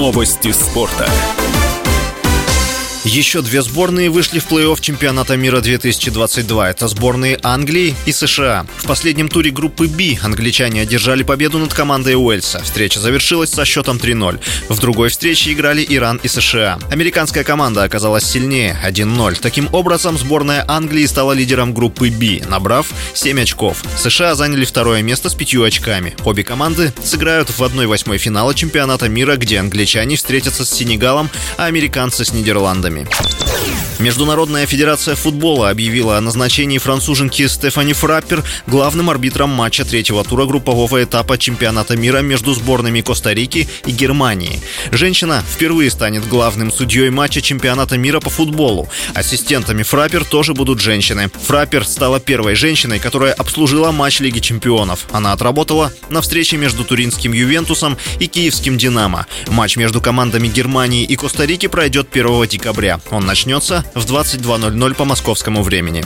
Новости спорта. Еще две сборные вышли в плей-офф чемпионата мира 2022. Это сборные Англии и США. В последнем туре группы B англичане одержали победу над командой Уэльса. Встреча завершилась со счетом 3-0. В другой встрече играли Иран и США. Американская команда оказалась сильнее 1-0. Таким образом, сборная Англии стала лидером группы B, набрав 7 очков. США заняли второе место с 5 очками. Обе команды сыграют в 1-8 финала чемпионата мира, где англичане встретятся с Сенегалом, а американцы с Нидерландами командами. Международная федерация футбола объявила о назначении француженки Стефани Фраппер главным арбитром матча третьего тура группового этапа чемпионата мира между сборными Коста-Рики и Германии. Женщина впервые станет главным судьей матча чемпионата мира по футболу. Ассистентами Фраппер тоже будут женщины. Фраппер стала первой женщиной, которая обслужила матч Лиги чемпионов. Она отработала на встрече между туринским Ювентусом и киевским Динамо. Матч между командами Германии и Коста-Рики пройдет 1 декабря. Он начнется в 22.00 по московскому времени.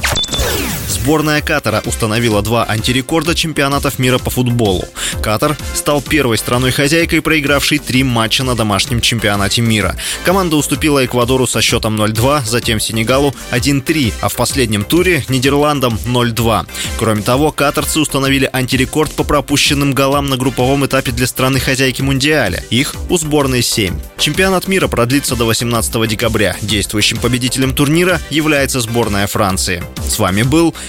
Сборная Катара установила два антирекорда чемпионатов мира по футболу. Катар стал первой страной-хозяйкой, проигравшей три матча на домашнем чемпионате мира. Команда уступила Эквадору со счетом 0-2, затем Сенегалу 1-3, а в последнем туре Нидерландам 0-2. Кроме того, катарцы установили антирекорд по пропущенным голам на групповом этапе для страны-хозяйки Мундиаля. Их у сборной 7. Чемпионат мира продлится до 18 декабря. Действующим победителем турнира является сборная Франции. С вами был